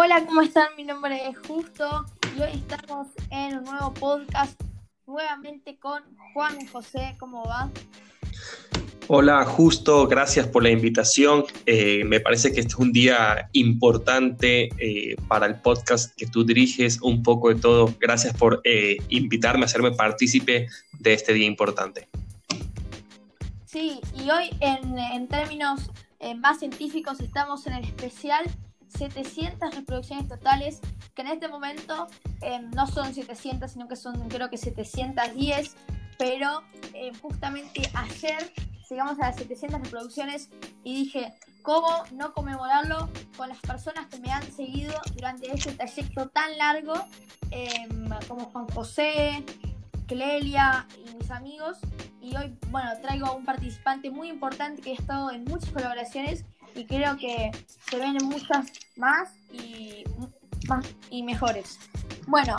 Hola, ¿cómo están? Mi nombre es Justo y hoy estamos en un nuevo podcast nuevamente con Juan José. ¿Cómo va? Hola, Justo, gracias por la invitación. Eh, me parece que este es un día importante eh, para el podcast que tú diriges, un poco de todo. Gracias por eh, invitarme a hacerme partícipe de este día importante. Sí, y hoy en, términos más científicos estamos en el especial 700 reproducciones totales, que en este momento no son 700, sino que son creo que 710, pero justamente ayer llegamos a las 700 reproducciones y dije, ¿cómo no conmemorarlo con las personas que me han seguido durante este trayecto tan largo, em, como Juan José, Clelia y mis amigos? Y hoy, bueno, traigo a un participante muy importante que ha estado en muchas colaboraciones y creo que se vienen muchas más y, más y mejores. Bueno,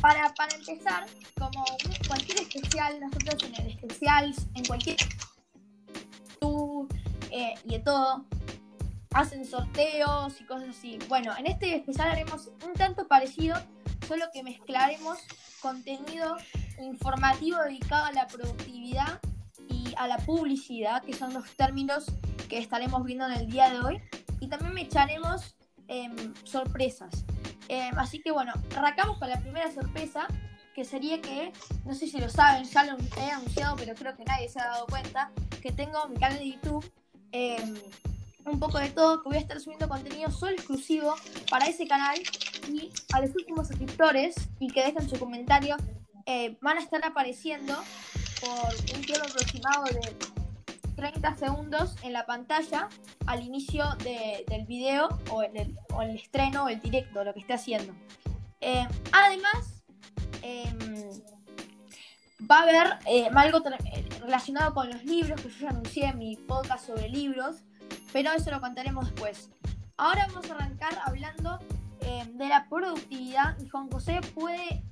para, para empezar, como cualquier especial, nosotros en el especial, en cualquier tú eh, y de todo, hacen sorteos y cosas así. Bueno, en este especial haremos un tanto parecido, solo que mezclaremos contenido informativo dedicado a la productividad y a la publicidad, que son los términos que estaremos viendo en el día de hoy. Y también me echaremos em, sorpresas. Em, así que bueno, arrancamos con la primera sorpresa, que sería que, no sé si lo saben, ya lo he anunciado, pero creo que nadie se ha dado cuenta, que tengo mi canal de YouTube, em, un poco de todo, que voy a estar subiendo contenido solo exclusivo para ese canal y a los últimos suscriptores y que dejen su comentario, eh, van a estar apareciendo por un tiempo aproximado de 30 segundos en la pantalla al inicio del video o el, el estreno o el directo, lo que esté haciendo. Eh, además, em, va a haber eh, algo relacionado con los libros que yo ya anuncié en mi podcast sobre libros, pero eso lo contaremos después. Ahora vamos a arrancar hablando em, de la productividad y Juan José puede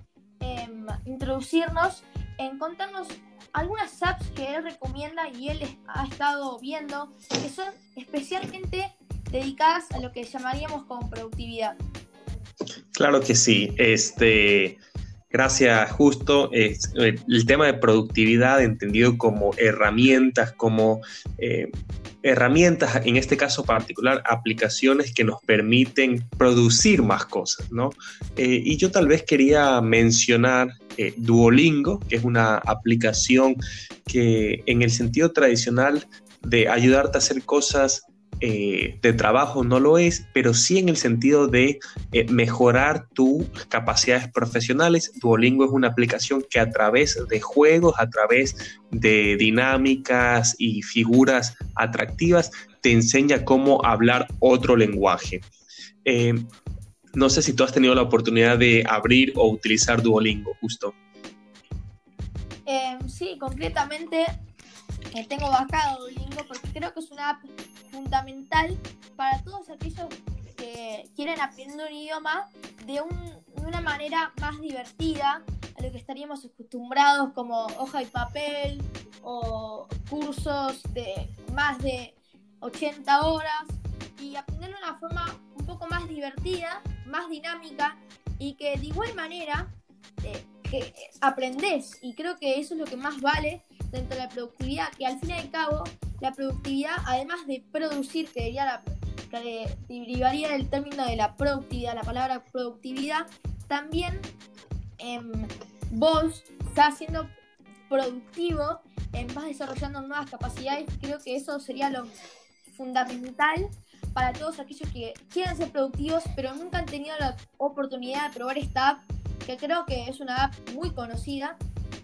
em, introducirnos en contarnos algunas apps que él recomienda y él ha estado viendo que son especialmente dedicadas a lo que llamaríamos como productividad. Claro que sí. Este, gracias, justo. Eh, el tema de productividad entendido como herramientas, como eh, herramientas, en este caso particular, aplicaciones que nos permiten producir más cosas, ¿no? Eh, y yo tal vez quería mencionar eh, Duolingo, que es una aplicación que en el sentido tradicional de ayudarte a hacer cosas eh, de trabajo no lo es, pero sí en el sentido de eh, mejorar tus capacidades profesionales. Duolingo es una aplicación que a través de juegos, a través de dinámicas y figuras atractivas, te enseña cómo hablar otro lenguaje. No sé si tú has tenido la oportunidad de abrir o utilizar Duolingo, justo. sí, concretamente tengo bajado Duolingo porque creo que es una app fundamental para todos aquellos que quieren aprender un idioma de, una manera más divertida a lo que estaríamos acostumbrados como hoja y papel o cursos de más de 80 horas y aprenderlo de una forma un poco más divertida, más dinámica y que de igual manera eh, que aprendes. Y creo que eso es lo que más vale dentro de la productividad, que al fin y al cabo la productividad, además de producir, que diría la, que derivaría del término de la productividad, la palabra productividad, también em, vos estás siendo productivo, vas desarrollando nuevas capacidades, creo que eso sería lo fundamental para todos aquellos que quieren ser productivos, pero nunca han tenido la oportunidad de probar esta app, que creo que es una app muy conocida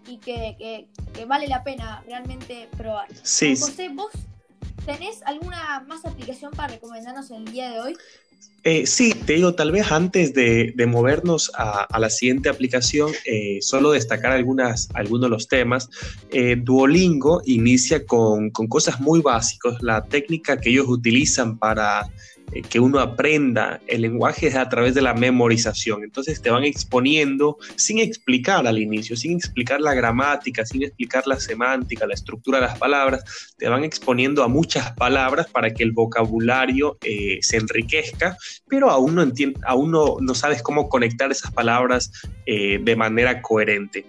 y que, vale la pena realmente probar. Sí. José, ¿vos tenés alguna más aplicación para recomendarnos en el día de hoy? Eh, sí, te digo, tal vez antes de, movernos a, la siguiente aplicación, eh, solo destacar algunas, algunos de los temas. Eh, Duolingo inicia con, con, cosas muy básicas. La técnica que ellos utilizan para eh, que uno aprenda el lenguaje es a través de la memorización. Entonces te van exponiendo sin explicar al inicio, sin explicar la gramática, sin explicar la semántica, la estructura de las palabras, te van exponiendo a muchas palabras para que el vocabulario eh, se enriquezca, pero aún no, aún no, sabes cómo conectar esas palabras eh, de manera coherente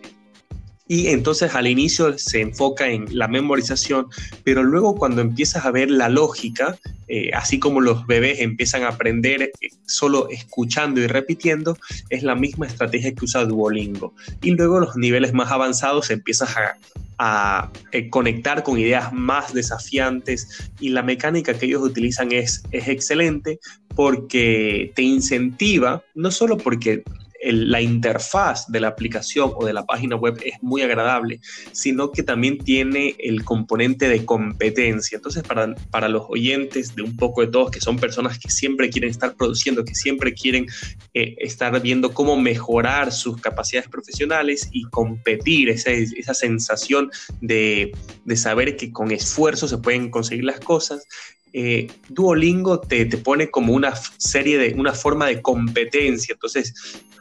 y entonces al inicio se enfoca en la memorización, pero luego cuando empiezas a ver la lógica, eh, así como los bebés empiezan a aprender eh, solo escuchando y repitiendo, es la misma estrategia que usa Duolingo. Y luego los niveles más avanzados empiezas a, a eh, conectar con ideas más desafiantes y la mecánica que ellos utilizan es, es excelente porque te incentiva, no solo porque la interfaz de la aplicación o de la página web es muy agradable, sino que también tiene el componente de competencia. Entonces, para, para los oyentes de un poco de todos, que son personas que siempre quieren estar produciendo, que siempre quieren eh, estar viendo cómo mejorar sus capacidades profesionales y competir, esa, esa sensación de, de saber que con esfuerzo se pueden conseguir las cosas, eh, Duolingo te, te, pone como una serie de, una forma de competencia. Entonces,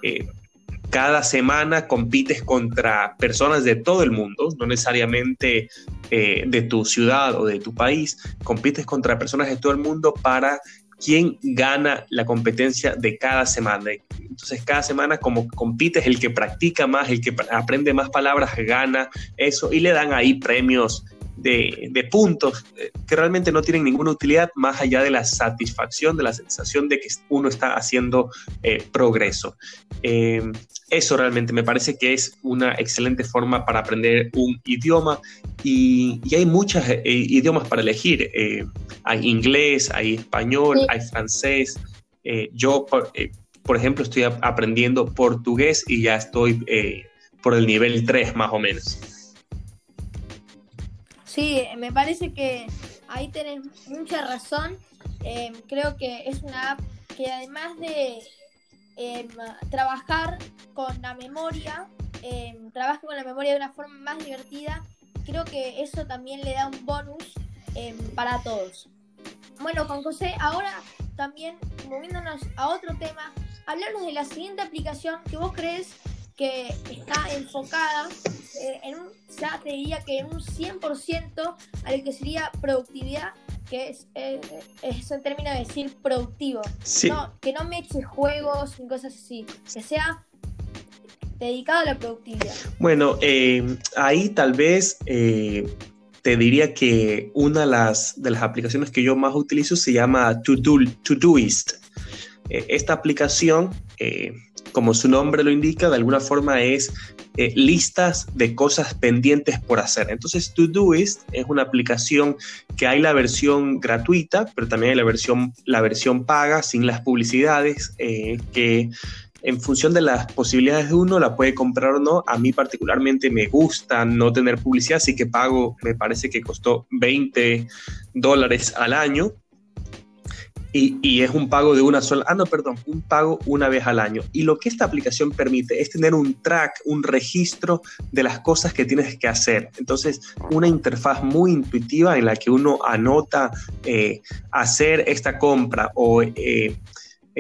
eh, cada semana compites contra personas de todo el mundo, no necesariamente eh, de tu ciudad o de tu país, compites contra personas de todo el mundo para quién gana la competencia de cada semana. Entonces, cada semana como compites, el que practica más, el que aprende más palabras, gana eso y le dan ahí premios de, puntos eh, que realmente no tienen ninguna utilidad más allá de la satisfacción, de la sensación de que uno está haciendo eh, progreso. Eh, eso realmente me parece que es una excelente forma para aprender un idioma y, hay muchos idiomas para elegir. hay inglés, hay español, hay francés. yo, por, por, ejemplo, estoy aprendiendo portugués y ya estoy por el nivel 3 más o menos. Sí, me parece que ahí tenés mucha razón. Em, creo que es una app que además de em, trabajar con la memoria, em, trabaja con la memoria de una forma más divertida. Creo que eso también le da un bonus para todos. Bueno, con José, ahora también moviéndonos a otro tema, hablarnos de la siguiente aplicación que vos crees que está enfocada eh, en un, ya te diría que en un 100% a lo que sería productividad, que es, eh, es en términos de decir productivo. que no me eche juegos ni cosas así, que sea dedicado a la productividad. Bueno, eh, ahí tal vez te diría que una de las, de las aplicaciones que yo más utilizo se llama Todoist. esta aplicación como su nombre lo indica, de alguna forma es eh, listas de cosas pendientes por hacer. Entonces, Todoist es una aplicación que hay la versión gratuita, pero también hay la versión, la versión paga, sin las publicidades, eh, que en función de las posibilidades de uno la puede comprar o no. A mí particularmente me gusta no tener publicidad, así que pago, me parece que costó 20 dólares al año y, es un pago de una sola, ah, no, perdón, un pago una vez al año. Y lo que esta aplicación permite es tener un track, un registro de las cosas que tienes que hacer. Entonces, una interfaz muy intuitiva en la que uno anota eh, hacer esta compra o eh,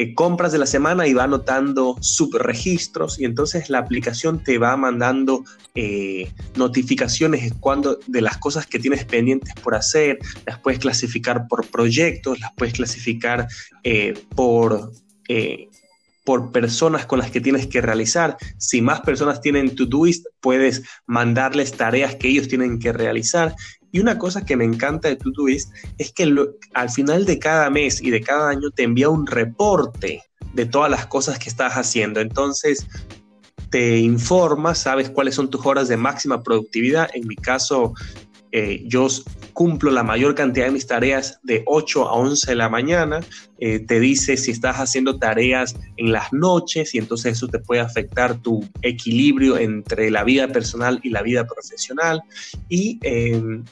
eh, compras de la semana y va anotando subregistros y entonces la aplicación te va mandando eh, notificaciones cuando, de las cosas que tienes pendientes por hacer, las puedes clasificar por proyectos, las puedes clasificar eh, por por personas con las que tienes que realizar. Si más personas tienen Todoist, puedes mandarles tareas que ellos tienen que realizar. Y una cosa que me encanta de Todoist es que al final de cada mes y de cada año te envía un reporte de todas las cosas que estás haciendo. Entonces, te informa, sabes cuáles son tus horas de máxima productividad. En mi caso, eh, yo cumplo la mayor cantidad de mis tareas de 8 a 11 de la mañana, eh, te dice si estás haciendo tareas en las noches y entonces eso te puede afectar tu equilibrio entre la vida personal y la vida profesional. Y, em,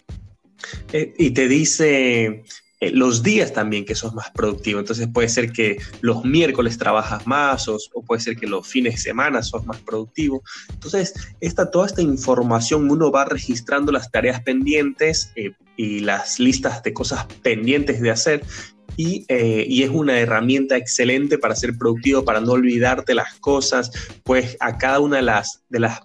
eh, y te dice eh, los días también que sos más productivo. Entonces puede ser que los miércoles trabajas más o, puede ser que los fines de semana sos más productivo. Entonces, esta, toda esta información uno va registrando las tareas pendientes eh, y las listas de cosas pendientes de hacer eh, y, es una herramienta excelente para ser productivo, para no olvidarte las cosas, pues a cada una de las, de las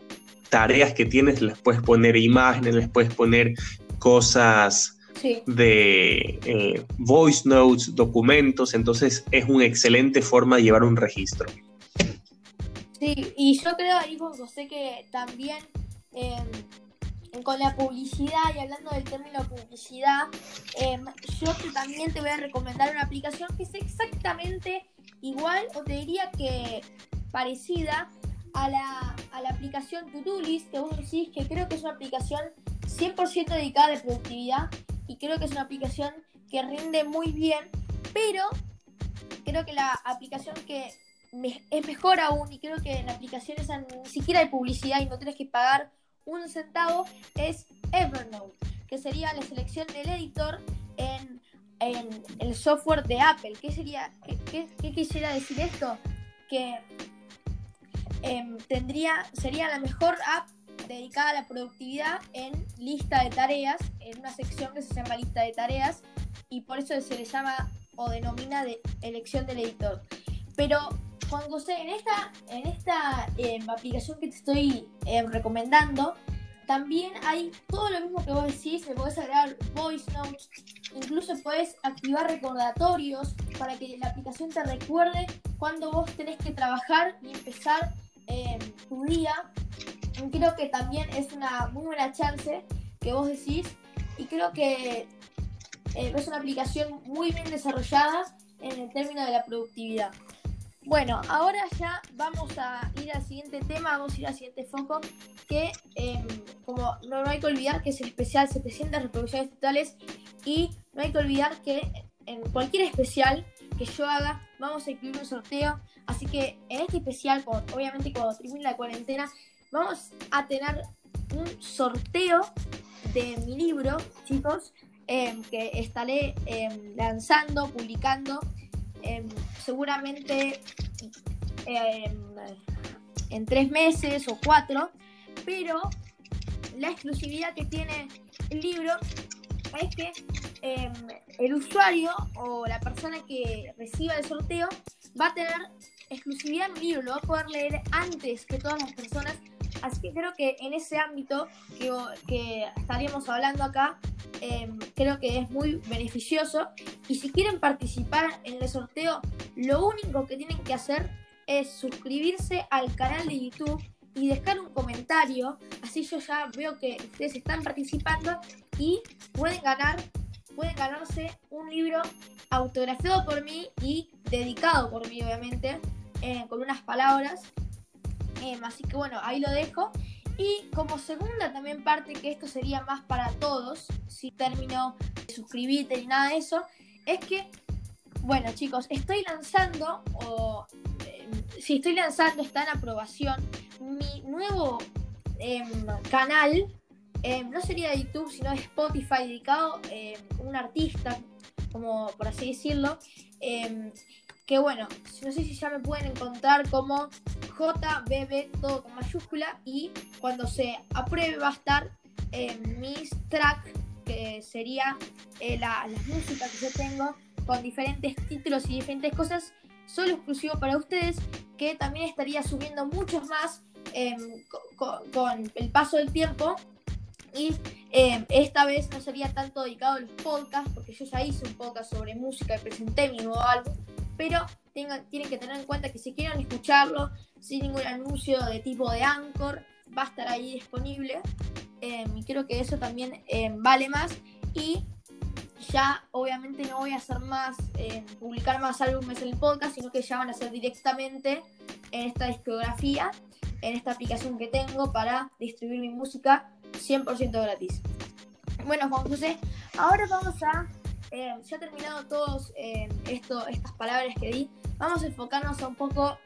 tareas que tienes les puedes poner imágenes, les puedes poner cosas de eh, voice notes, documentos, entonces es una excelente forma de llevar un registro. Sí, y yo creo ahí, José, que también em, con la publicidad y hablando del término publicidad, em, yo también te voy a recomendar una aplicación que es exactamente igual o te diría que parecida a la, a la aplicación List que vos decís que creo que es una aplicación 100% dedicada a la productividad y creo que es una aplicación que rinde muy bien, pero creo que la aplicación que es mejor aún y creo que en aplicaciones ni siquiera hay publicidad y no tienes que pagar un centavo es Evernote, que sería la selección del editor en, el software de Apple. ¿Qué, sería, qué, quisiera decir esto? Que em, tendría, sería la mejor app dedicada a la productividad en lista de tareas, en una sección que se llama lista de tareas, y por eso se le llama o denomina de elección del editor. Pero Juan José, en esta, en esta em, aplicación que te estoy em, recomendando, también hay todo lo mismo que vos decís, le podés agregar voice notes, incluso podés activar recordatorios para que la aplicación te recuerde cuando vos tenés que trabajar y empezar em, tu día. Creo que también es una muy buena chance que vos decís y creo que es una aplicación muy bien desarrollada en el término de la productividad. Bueno, ahora ya vamos a ir al siguiente tema, vamos a ir al siguiente foco, que em, como no, hay que olvidar que es el especial 700 reproducciones totales y no hay que olvidar que en cualquier especial que yo haga vamos a incluir un sorteo, así que en este especial, obviamente cuando termine la cuarentena, vamos a tener un sorteo de mi libro, chicos, em, que estaré em, lanzando, publicando Em, seguramente en tres meses o cuatro, pero la exclusividad que tiene el libro es que el usuario o la persona que reciba el sorteo va a tener exclusividad en el libro, lo va a poder leer antes que todas las personas. Así que creo que en ese ámbito que, que estaríamos hablando acá, Em, creo que es muy beneficioso. Y si quieren participar en el sorteo, lo único que tienen que hacer es suscribirse al canal de YouTube y dejar un comentario. Así yo ya veo que ustedes están participando y pueden ganar, pueden ganarse un libro autografiado por mí y dedicado por mí, obviamente, eh, con unas palabras. Em, así que bueno, ahí lo dejo. Y como segunda también parte, que esto sería más para todos, si término de suscribirte ni nada de eso, es que, bueno chicos, estoy lanzando, o eh, si estoy lanzando, está en aprobación, mi nuevo em, canal, em, no sería de YouTube, sino de Spotify, dedicado a em, un artista, como por así decirlo, que bueno, no sé si ya me pueden encontrar como JBB, todo con mayúscula, y cuando se apruebe va a estar en mis tracks, que sería eh, la, las músicas que yo tengo con diferentes títulos y diferentes cosas, solo exclusivo para ustedes, que también estaría subiendo muchos más em, con, el paso del tiempo. Y em, esta vez no sería tanto dedicado a los podcasts, porque yo ya hice un podcast sobre música y presenté mi nuevo álbum pero tienen que tener en cuenta que si quieren escucharlo sin ningún anuncio de tipo de Anchor, va a estar ahí disponible. Em, y creo que eso también em, vale más. Y ya obviamente no voy a hacer más, em, publicar más álbumes en el podcast, sino que ya van a ser directamente en esta discografía, en esta aplicación que tengo para distribuir mi música 100% gratis. Bueno, Juan José, ahora vamos a eh, ya terminado todos eh, esto, estas palabras que di, vamos a enfocarnos un poco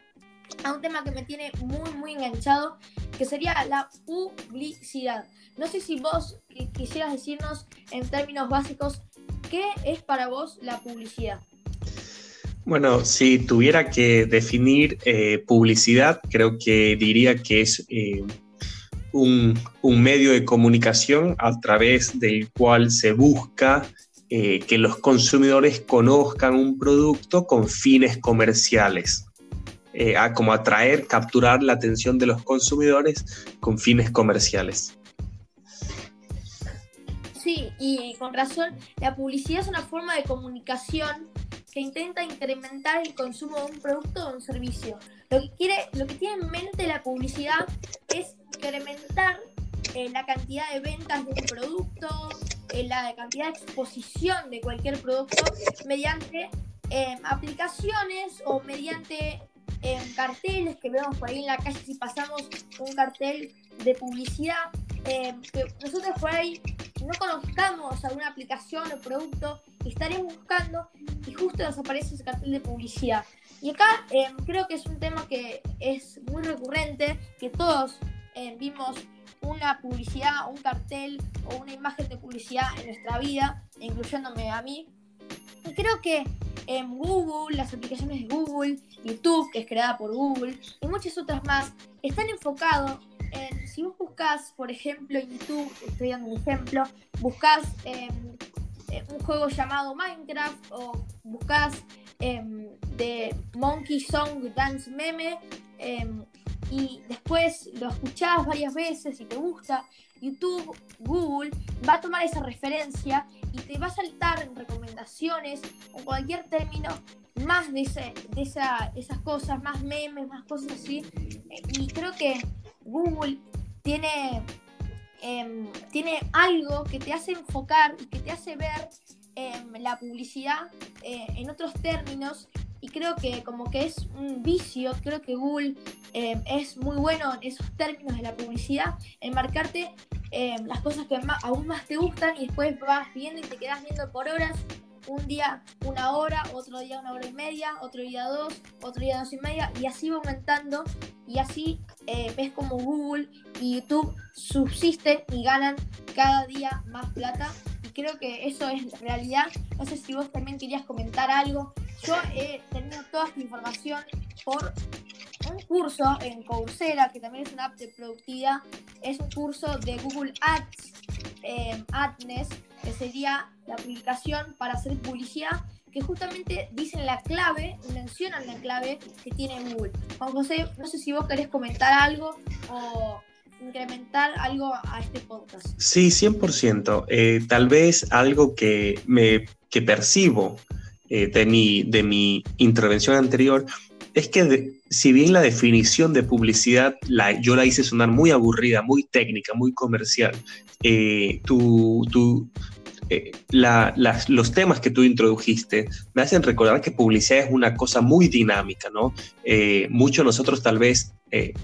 a un tema que me tiene muy, muy enganchado, que sería la publicidad. No sé si vos quisieras decirnos en términos básicos qué es para vos la publicidad. Bueno, si tuviera que definir eh, publicidad, creo que diría que es un, un, medio de comunicación a través del cual se busca eh, que los consumidores conozcan un producto con fines comerciales. Eh, como atraer, capturar la atención de los consumidores con fines comerciales. Sí, y con razón, la publicidad es una forma de comunicación que intenta incrementar el consumo de un producto o un servicio. Lo que, quiere, lo que tiene en mente la publicidad es incrementar eh, la cantidad de ventas de un producto, la cantidad de exposición de cualquier producto mediante eh, aplicaciones o mediante carteles que vemos por ahí en la calle si pasamos un cartel de publicidad que nosotros por ahí no conozcamos alguna aplicación o producto y estaremos buscando y justo nos aparece ese cartel de publicidad. Y acá creo que es un tema que es muy recurrente, que todos vimos una publicidad, un cartel o una imagen de publicidad en nuestra vida, incluyéndome a mí. Y creo que en Google, las aplicaciones de Google, YouTube, que es creada por Google, y muchas otras más, están enfocados en, si vos buscas, por ejemplo, en YouTube, estoy dando un ejemplo, buscas em, eh, un juego llamado Minecraft o buscas em, de Monkey Song Dance Meme, em, y después lo escuchás varias veces y te gusta, YouTube, Google va a tomar esa referencia y te va a saltar en recomendaciones o cualquier término más de, ese, de esa, esas cosas, más memes, más cosas así. Y creo que Google tiene, em, tiene algo que te hace enfocar y que te hace ver em, la publicidad eh, en otros términos y creo que como que es un vicio, creo que Google eh, es muy bueno en esos términos de la publicidad, en marcarte eh, las cosas que aún más te gustan y después vas viendo y te quedas viendo por horas, un día una hora, otro día una hora y media, otro día dos, otro día dos y media y así va aumentando y así eh, ves como Google y YouTube subsisten y ganan cada día más plata y creo que eso es realidad. No sé si vos también querías comentar algo yo he tenido toda esta información por un curso en Coursera, que también es una app de productividad. Es un curso de Google Ads, eh, AdNess, que sería la publicación para hacer publicidad, que justamente dicen la clave, mencionan la clave que tiene Google. Juan José, no sé si vos querés comentar algo o incrementar algo a este podcast. Sí, 100%. Eh, tal vez algo que, me, que percibo eh, de, mi, de mi intervención anterior es que si bien la definición de publicidad la, yo la hice sonar muy aburrida, muy técnica, muy comercial, eh, eh, los temas que tú introdujiste me hacen recordar que publicidad es una cosa muy dinámica, ¿no? muchos nosotros tal vez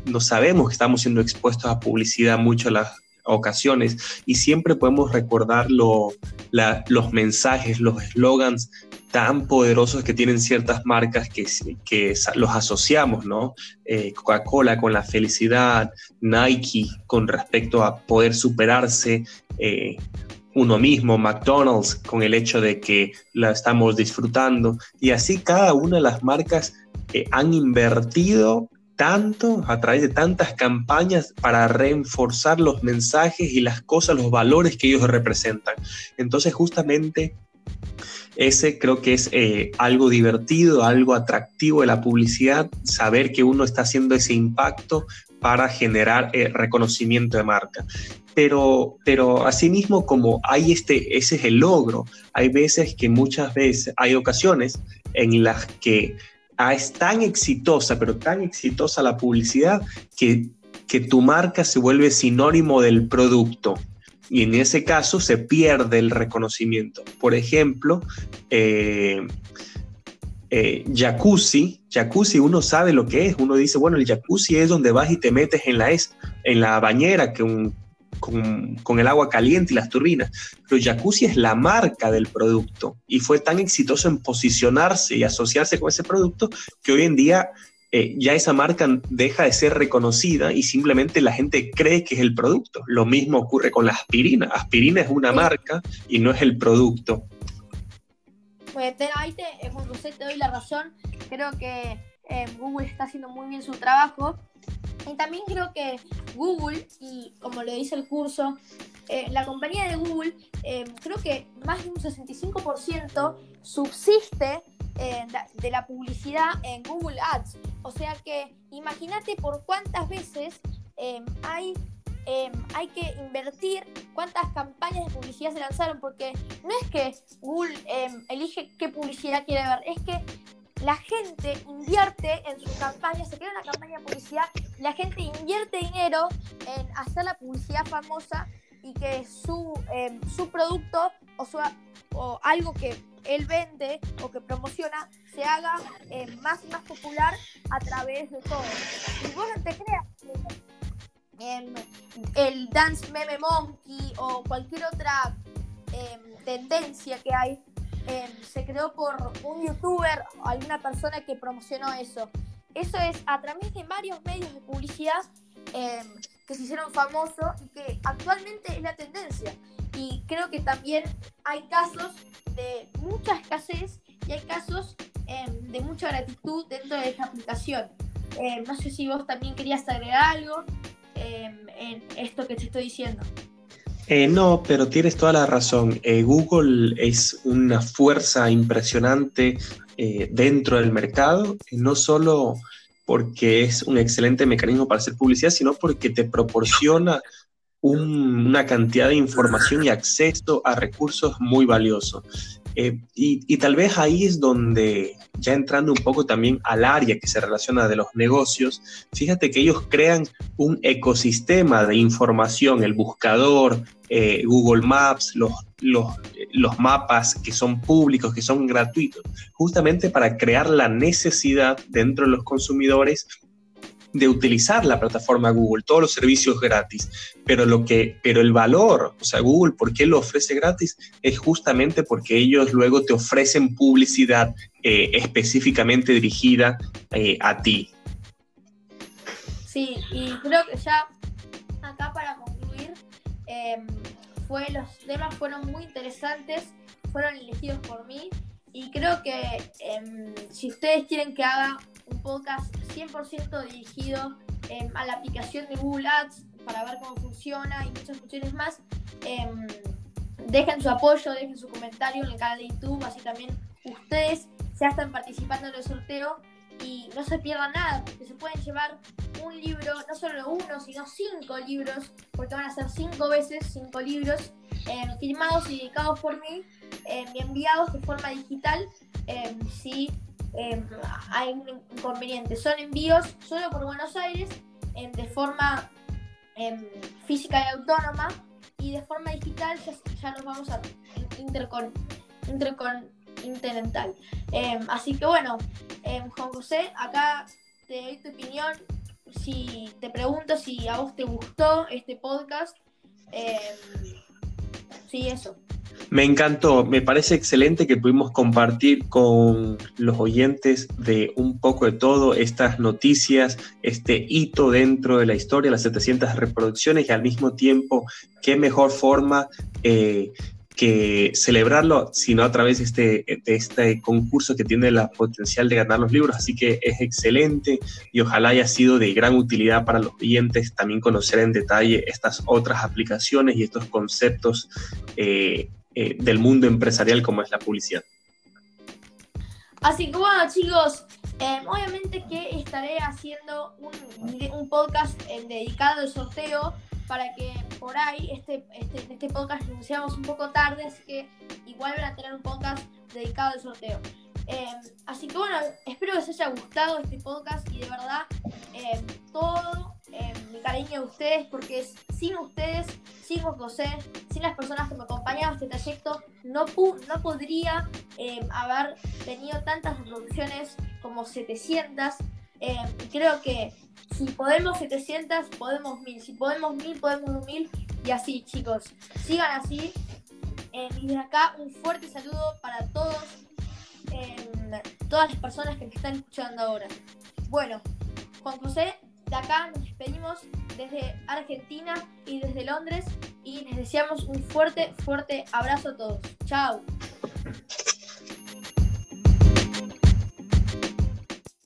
no sabemos que estamos siendo expuestos a publicidad mucho las ocasiones y siempre podemos recordar los mensajes, los eslogans tan poderosos que tienen ciertas marcas que, que los asociamos, ¿no? Eh, Coca-Cola con la felicidad, Nike con respecto a poder superarse eh, uno mismo, McDonald's con el hecho de que la estamos disfrutando y así cada una de las marcas eh, han invertido tanto a través de tantas campañas para reforzar los mensajes y las cosas, los valores que ellos representan. Entonces justamente ese creo que es eh, algo divertido, algo atractivo de la publicidad, saber que uno está haciendo ese impacto para generar eh, reconocimiento de marca. Pero, pero asimismo, como hay este, ese es el logro, hay veces que muchas veces, hay ocasiones en las que ah, es tan exitosa, pero tan exitosa la publicidad que, que tu marca se vuelve sinónimo del producto y en ese caso se pierde el reconocimiento. Por ejemplo, eh, eh, jacuzzi, jacuzzi uno sabe lo que es, uno dice, bueno, el jacuzzi es donde vas y te metes en la, es, en la bañera con, con, el agua caliente y las turbinas, pero jacuzzi es la marca del producto y fue tan exitoso en posicionarse y asociarse con ese producto que hoy en día eh, ya esa marca deja de ser reconocida y simplemente la gente cree que es el producto. Lo mismo ocurre con la aspirina. Aspirina es una marca y no es el producto. Pues ahí te, eh, José, te doy la razón. Creo que eh, Google está haciendo muy bien su trabajo. Y también creo que Google, y como lo dice el curso, eh, la compañía de Google, creo que más de un 65% subsiste de la publicidad en Google Ads. O sea que imagínate por cuántas veces hay, hay que invertir, cuántas campañas de publicidad se lanzaron, porque no es que Google elige qué publicidad quiere ver, es que la gente invierte en sus campañas, se crea una campaña de publicidad, la gente invierte dinero en hacer la publicidad famosa y que su, em, su producto o, su, o algo que él vende o que promociona se haga em, más y más popular a través de todo. Y vos no te creas em, el Dance Meme Monkey o cualquier otra tendencia que hay se creó por un youtuber o alguna persona que promocionó eso. Eso es a través de varios medios de publicidad que se hicieron famosos y que actualmente es la tendencia. Y creo que también hay casos de mucha escasez y hay casos em, de mucha gratitud dentro de esta aplicación. Em, no sé si vos también querías agregar algo em, en esto que te estoy diciendo. Eh, no, pero tienes toda la razón. Eh, Google es una fuerza impresionante eh, dentro del mercado, no solo porque es un excelente mecanismo para hacer publicidad, sino porque te proporciona una cantidad de información y acceso a recursos muy valiosos. Eh, y, tal vez ahí es donde, ya entrando un poco también al área que se relaciona de los negocios, fíjate que ellos crean un ecosistema de información, el buscador, eh, Google Maps, los, los, los mapas que son públicos, que son gratuitos, justamente para crear la necesidad dentro de los consumidores de utilizar la plataforma Google, todos los servicios gratis, pero lo que, pero el valor, o sea, Google, ¿por qué lo ofrece gratis? Es justamente porque ellos luego te ofrecen publicidad eh, específicamente dirigida eh, a ti. Sí, y creo que ya acá para concluir, em, fue, los temas fueron muy interesantes, fueron elegidos por mí y creo que em, si ustedes quieren que haga un podcast 100% dirigido em, a la aplicación de Google Ads para ver cómo funciona y muchas funciones más. Em, dejen su apoyo, dejen su comentario en el canal de YouTube, así también ustedes ya están participando en el sorteo y no se pierdan nada, porque se pueden llevar un libro, no solo uno, sino cinco libros, porque van a ser cinco veces cinco libros em, firmados y dedicados por mí y enviados de forma digital. si Em, hay un inconveniente. Son envíos solo por Buenos Aires em, de forma em, física y autónoma y de forma digital ya, nos vamos a intercon, intercontinental. así que bueno, Juan José, acá te doy tu opinión. Si te pregunto si a vos te gustó este podcast. Sí, eso. Me encantó, me parece excelente que pudimos compartir con los oyentes de un poco de todo estas noticias, este hito dentro de la historia, las 700 reproducciones y al mismo tiempo, qué mejor forma eh, que celebrarlo, sino a través de este, de este concurso que tiene la potencial de ganar los libros. Así que es excelente y ojalá haya sido de gran utilidad para los oyentes también conocer en detalle estas otras aplicaciones y estos conceptos. Eh, eh, del mundo empresarial como es la publicidad. Así que bueno chicos, em, obviamente que estaré haciendo un, podcast em, dedicado al sorteo para que por ahí este, este, este podcast lo anunciamos un poco tarde, así que igual van a tener un podcast dedicado al sorteo. Em, así que bueno, espero que les haya gustado este podcast y de verdad todo mi cariño a ustedes porque sin ustedes, sin José, sin las personas que me acompañaban este trayecto, no, no podría em, haber tenido tantas reproducciones como 700. Em, y creo que si podemos 700, podemos 1000. Si podemos 1000, podemos 1000. Y así, chicos. Sigan así. Em, y desde acá, un fuerte saludo para todos. todas las personas que me están escuchando ahora. Bueno, Juan José, de acá nos despedimos desde Argentina y desde Londres y les deseamos un fuerte, fuerte abrazo a todos. Chao.